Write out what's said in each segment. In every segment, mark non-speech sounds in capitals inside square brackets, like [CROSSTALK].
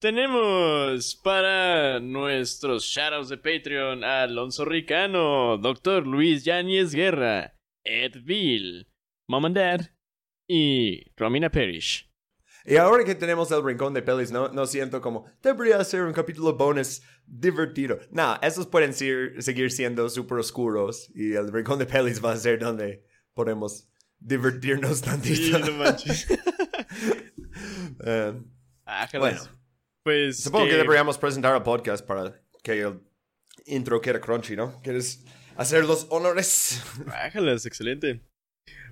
Tenemos para nuestros shoutouts de Patreon a Alonso Ricano, Doctor Luis Yáñez Guerra, Ed Bill, Mom and Dad y Romina Perish. Y ahora que tenemos el rincón de pelis, no, no siento como debería ser un capítulo bonus divertido. Nah, esos pueden seguir siendo súper oscuros y el rincón de pelis va a ser donde podemos divertirnos tantito. Sí, no manches. [LAUGHS] Eh, bueno, pues. Supongo que... deberíamos presentar el podcast para que el intro quede crunchy, ¿no? ¿Quieres hacer los honores? Ájalas, excelente.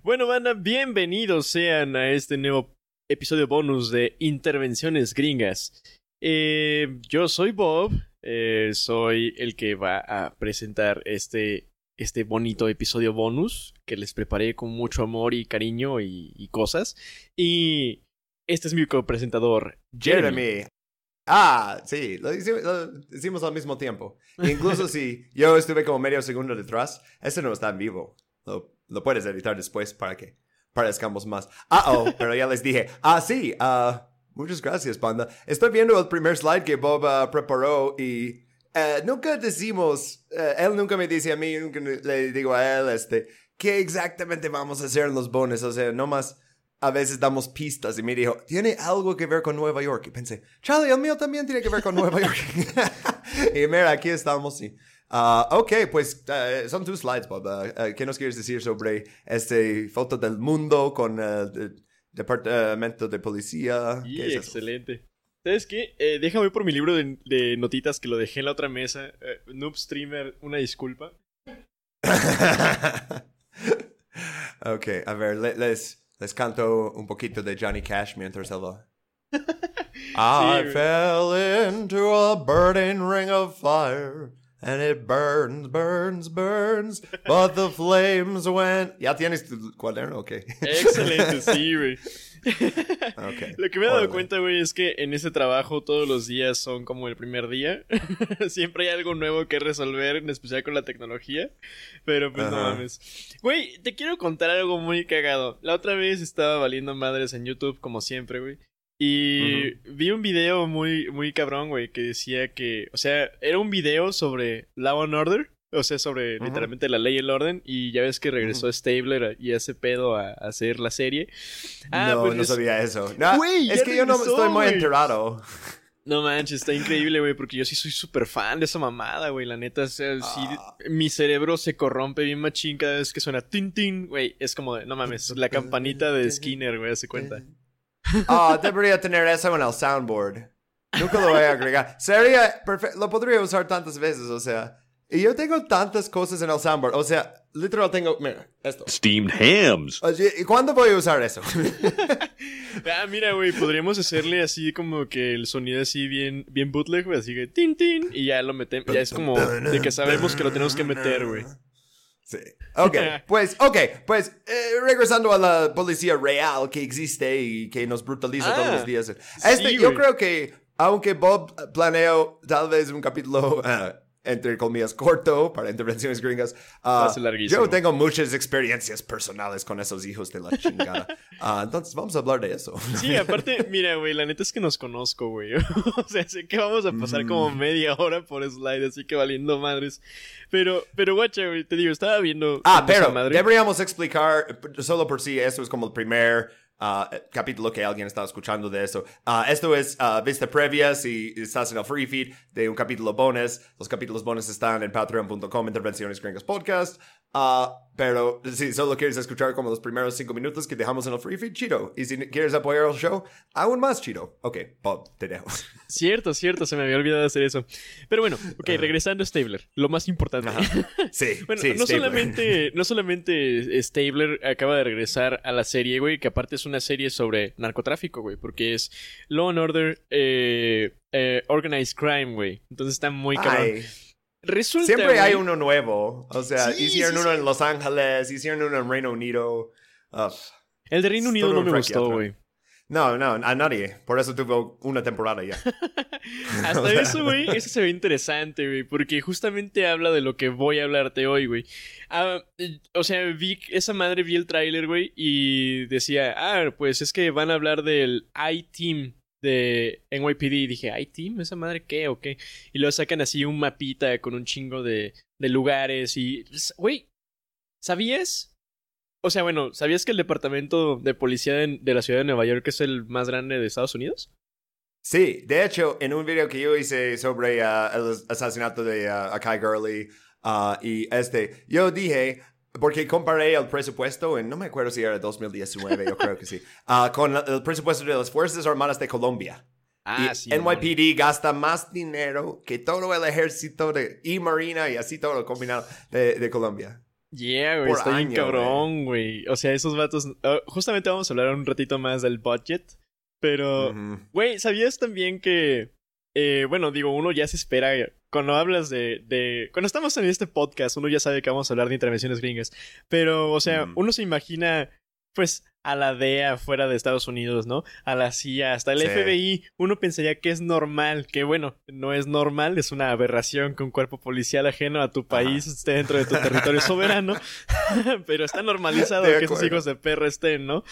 Bueno, banda, bienvenidos sean a este nuevo episodio bonus de Intervenciones Gringas. Eh, yo soy Bob, eh, soy el que va a presentar este, este bonito episodio bonus que les preparé con mucho amor y cariño y, cosas. Y este es mi copresentador, Jeremy. Jeremy. Ah, sí, lo hicimos, al mismo tiempo. Incluso [LAUGHS] si yo estuve como medio segundo detrás, este no está en vivo. Lo, lo puedes editar después para que parezcamos más. Ah, oh, [LAUGHS] pero ya les dije. Ah, sí, uh, muchas gracias, panda. Estoy viendo el primer slide que Bob uh, preparó y uh, nunca decimos, uh, él nunca me dice a mí, nunca le digo a él, este, qué exactamente vamos a hacer en los bonos. O sea, no más a veces damos pistas y me dijo, tiene algo que ver con Nueva York. Y pensé, Charlie, el mío también tiene que ver con Nueva York. [LAUGHS] y mira, aquí estamos. Y, Uh, ok, pues uh, son tus slides, Bob. Uh, ¿Qué nos quieres decir sobre este foto del mundo con el departamento de policía? Sí, es excelente. ¿Sabes qué? Eh, déjame por mi libro de, notitas que lo dejé en la otra mesa. Eh, noob Streamer, una disculpa. [LAUGHS] ok, a ver, les, les canto un poquito de Johnny Cash mientras él lo... [LAUGHS] I fell into a burning ring of fire. And it burns, burns, burns, but the flames went. ¿Ya tienes tu cuaderno? Ok. Excelente, sí, güey. [LAUGHS] [LAUGHS] Okay. Lo que me he dado cuenta, güey, es que en ese trabajo todos los días son como el primer día. [LAUGHS] Siempre hay algo nuevo que resolver, en especial con la tecnología. Pero pues no mames. Güey, te quiero contar algo muy cagado. La otra vez estaba valiendo madres en YouTube, como siempre, güey. Y vi un video muy, muy cabrón, güey, que decía que, o sea, era un video sobre Law and Order, o sea, sobre literalmente la ley y el orden, y ya ves que regresó Stabler y ese pedo a, hacer la serie. Ah, no, pues no sabía eso. No, es que yo no estoy muy enterado. No manches, está increíble, güey, porque yo sí soy súper fan de esa mamada, güey. La neta, o sea, ah. mi cerebro se corrompe bien machín cada vez que suena tin tin, güey. Es como de, no mames, la campanita de Skinner, güey, hace cuenta. Ah, debería tener eso en el soundboard. Nunca lo voy a agregar. Sería perfecto. Lo podría usar tantas veces, o sea. Y yo tengo tantas cosas en el soundboard. O sea, literal tengo. Mira, esto. Steamed hams. ¿Y cuándo voy a usar eso? [LAUGHS] ah, mira, güey, podríamos hacerle así como que el sonido así bien, bien bootleg, güey. Así que tin, tin. Y ya lo metemos. Ya es como de que sabemos que lo tenemos que meter, güey. Sí. Ok, [LAUGHS] pues, ok, pues, eh, regresando a la policía real que existe y que nos brutaliza todos los ah, días. Este, yo creo que, aunque Bob planeó tal vez un capítulo uh, [LAUGHS] entre comillas, corto para intervenciones gringas. Uh, yo tengo muchas experiencias personales con esos hijos de la chingada. Uh, [LAUGHS] entonces, vamos a hablar de eso. Sí, aparte, mira, güey, la neta es que nos conozco, güey. [LAUGHS] o sea, sé que vamos a pasar como mm. media hora por slide, así que valiendo madres. Pero, pero, guacha, güey, te digo, estaba viendo. Ah, pero deberíamos explicar, solo por si eso es como el primer Uh, capítulo que alguien está escuchando de eso. Uh, esto es uh, vista previa si estás en el free feed de un capítulo bonus. Los capítulos bonus están en patreon.com, intervenciones gringas podcast. Pero si solo quieres escuchar como los primeros cinco minutos que dejamos en el free feed, chido. Y si quieres apoyar el show, aún más chido. Ok, Bob, te dejo. [LAUGHS] Cierto, cierto, se me había olvidado hacer eso. Pero bueno, ok, regresando a Stabler, lo más importante. Sí, [LAUGHS] bueno, sí, no solamente, [LAUGHS] no solamente Stabler acaba de regresar a la serie, güey, que aparte es una serie sobre narcotráfico, güey, porque es Law and Order eh, eh, Organized Crime, güey. Entonces está muy cabrón. Resulta, Siempre hay uno nuevo. O sea, hicieron uno en Los Ángeles, hicieron uno en Reino Unido. el de Reino Unido no me gustó, güey. No, no, a nadie. Por eso tuvo una temporada ya. [LAUGHS] Hasta eso, güey, eso se ve interesante, güey. Porque justamente habla de lo que voy a hablarte hoy, güey. Ah, o sea, vi esa madre, vi el tráiler, güey, y decía, ah, pues es que van a hablar del I-Team. De NYPD y dije, ay, team, esa madre qué o qué. Y luego sacan así un mapita con un chingo de, de lugares y, güey, ¿sabías? O sea, bueno, ¿sabías que el departamento de policía de, la ciudad de Nueva York es el más grande de Estados Unidos? Sí, de hecho, en un video que yo hice sobre uh, el asesinato de uh, Akai Gurley uh, y este, yo dije, porque comparé el presupuesto, en, no me acuerdo si era 2019, yo creo que sí, uh, [LAUGHS] con el presupuesto de las Fuerzas Armadas de Colombia. Ah, sí, NYPD gasta más dinero que todo el ejército de, y Marina y así todo combinado de, de Colombia. Yeah, güey, está bien cabrón, güey. O sea, esos vatos. Uh, justamente vamos a hablar un ratito más del budget. Pero, güey, ¿sabías también que. Eh, bueno, digo, uno ya se espera cuando hablas de, de, Cuando estamos en este podcast, uno ya sabe que vamos a hablar de intervenciones gringas. Pero, o sea, uno se imagina, pues, a la DEA fuera de Estados Unidos, ¿no? A la CIA, hasta el FBI. Uno pensaría que es normal, que bueno, no es normal, es una aberración que un cuerpo policial ajeno a tu país esté dentro de tu territorio [LAUGHS] soberano. [LAUGHS] pero está normalizado que esos hijos de perro estén, ¿no?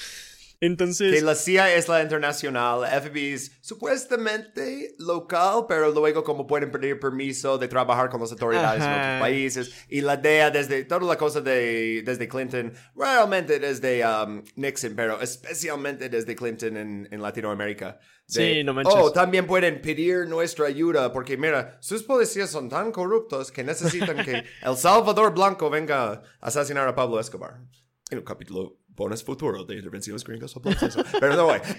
Entonces. Que la CIA es la internacional, FBI es supuestamente local, pero luego como pueden pedir permiso de trabajar con las autoridades en otros países. Y la DEA desde toda la cosa de, desde Clinton, realmente desde um, Nixon, pero especialmente desde Clinton en, en Latinoamérica. sí, no manches. Oh, también pueden pedir nuestra ayuda porque mira, sus policías son tan corruptos que necesitan que [LAUGHS] El Salvador Blanco venga a asesinar a Pablo Escobar. En un capítulo bonus futuro de intervenciones gringas o Pero no, güey. [LAUGHS]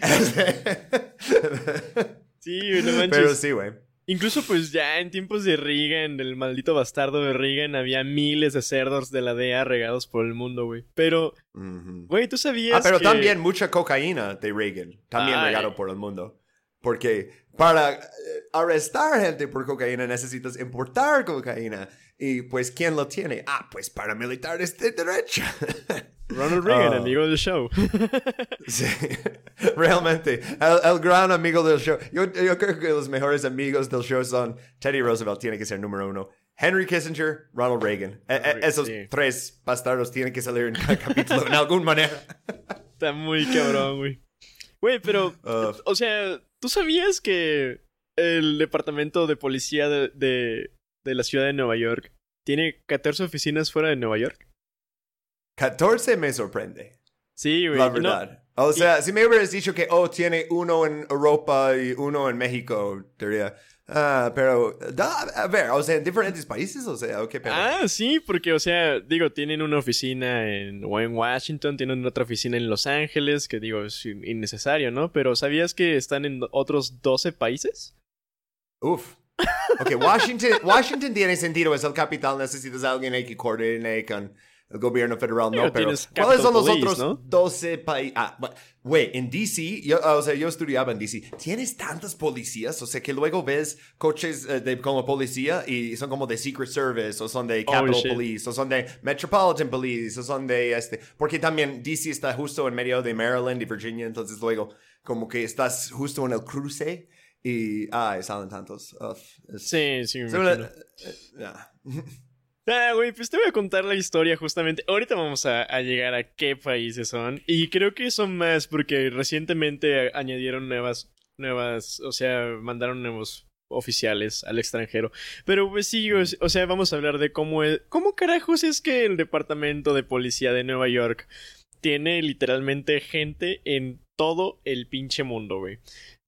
sí, no manches. Pero sí, güey. Incluso pues ya en tiempos de Reagan, del maldito bastardo de Reagan, había miles de cerdos de la DEA regados por el mundo, güey. Pero, güey, tú sabías Ah, pero también mucha cocaína de Reagan, también regado por el mundo. Porque para arrestar gente por cocaína necesitas importar cocaína. Y pues, ¿quién lo tiene? Ah, pues paramilitares de derecha. [LAUGHS] Ronald Reagan, ah. amigo del show. [LAUGHS] sí, realmente, el, gran amigo del show. Yo, creo que los mejores amigos del show son Teddy Roosevelt, tiene que ser número uno. Henry Kissinger, Ronald Reagan. E, e, esos tres bastardos tienen que salir en cada [LAUGHS] capítulo en alguna manera. Está muy cabrón, güey. Güey, pero, ah. o sea, ¿tú sabías que el departamento de policía de, de, de la ciudad de Nueva York tiene 14 oficinas fuera de Nueva York? 14 me sorprende. Sí, güey. La verdad. o sea, si me hubieras dicho que, oh, tiene uno en Europa y uno en México, diría, ah, pero, a ver, o sea, en diferentes países, o sea, qué Ah, sí, porque, o sea, digo, tienen una oficina en, en Washington, tienen otra oficina en Los Ángeles, que digo, es innecesario, ¿no? Pero ¿sabías que están en otros 12 países? Uf. Ok, Washington, Washington tiene sentido, es el capital, necesitas a alguien ahí que coordine con el gobierno federal no, pero ¿cuáles son los otros 12 países? Ah, güey, en DC, yo, o sea, yo estudiaba en DC, tienes tantas policías, o sea, que luego ves coches eh, de, como policía y son como de Secret Service, o son de oh, Capitol Police, o son de Metropolitan Police, o son de este, porque también DC está justo en medio de Maryland y Virginia, entonces luego como que estás justo en el cruce y, ah, salen tantos. sí, sí, me eh, Ah, güey, pues te voy a contar la historia justamente. Ahorita vamos a, llegar a qué países son. Y creo que son más porque recientemente añadieron nuevas, nuevas, o sea, mandaron nuevos oficiales al extranjero. Pero pues sí, o, sea, vamos a hablar de cómo es, cómo carajos es que el departamento de policía de Nueva York tiene literalmente gente en todo el pinche mundo, güey.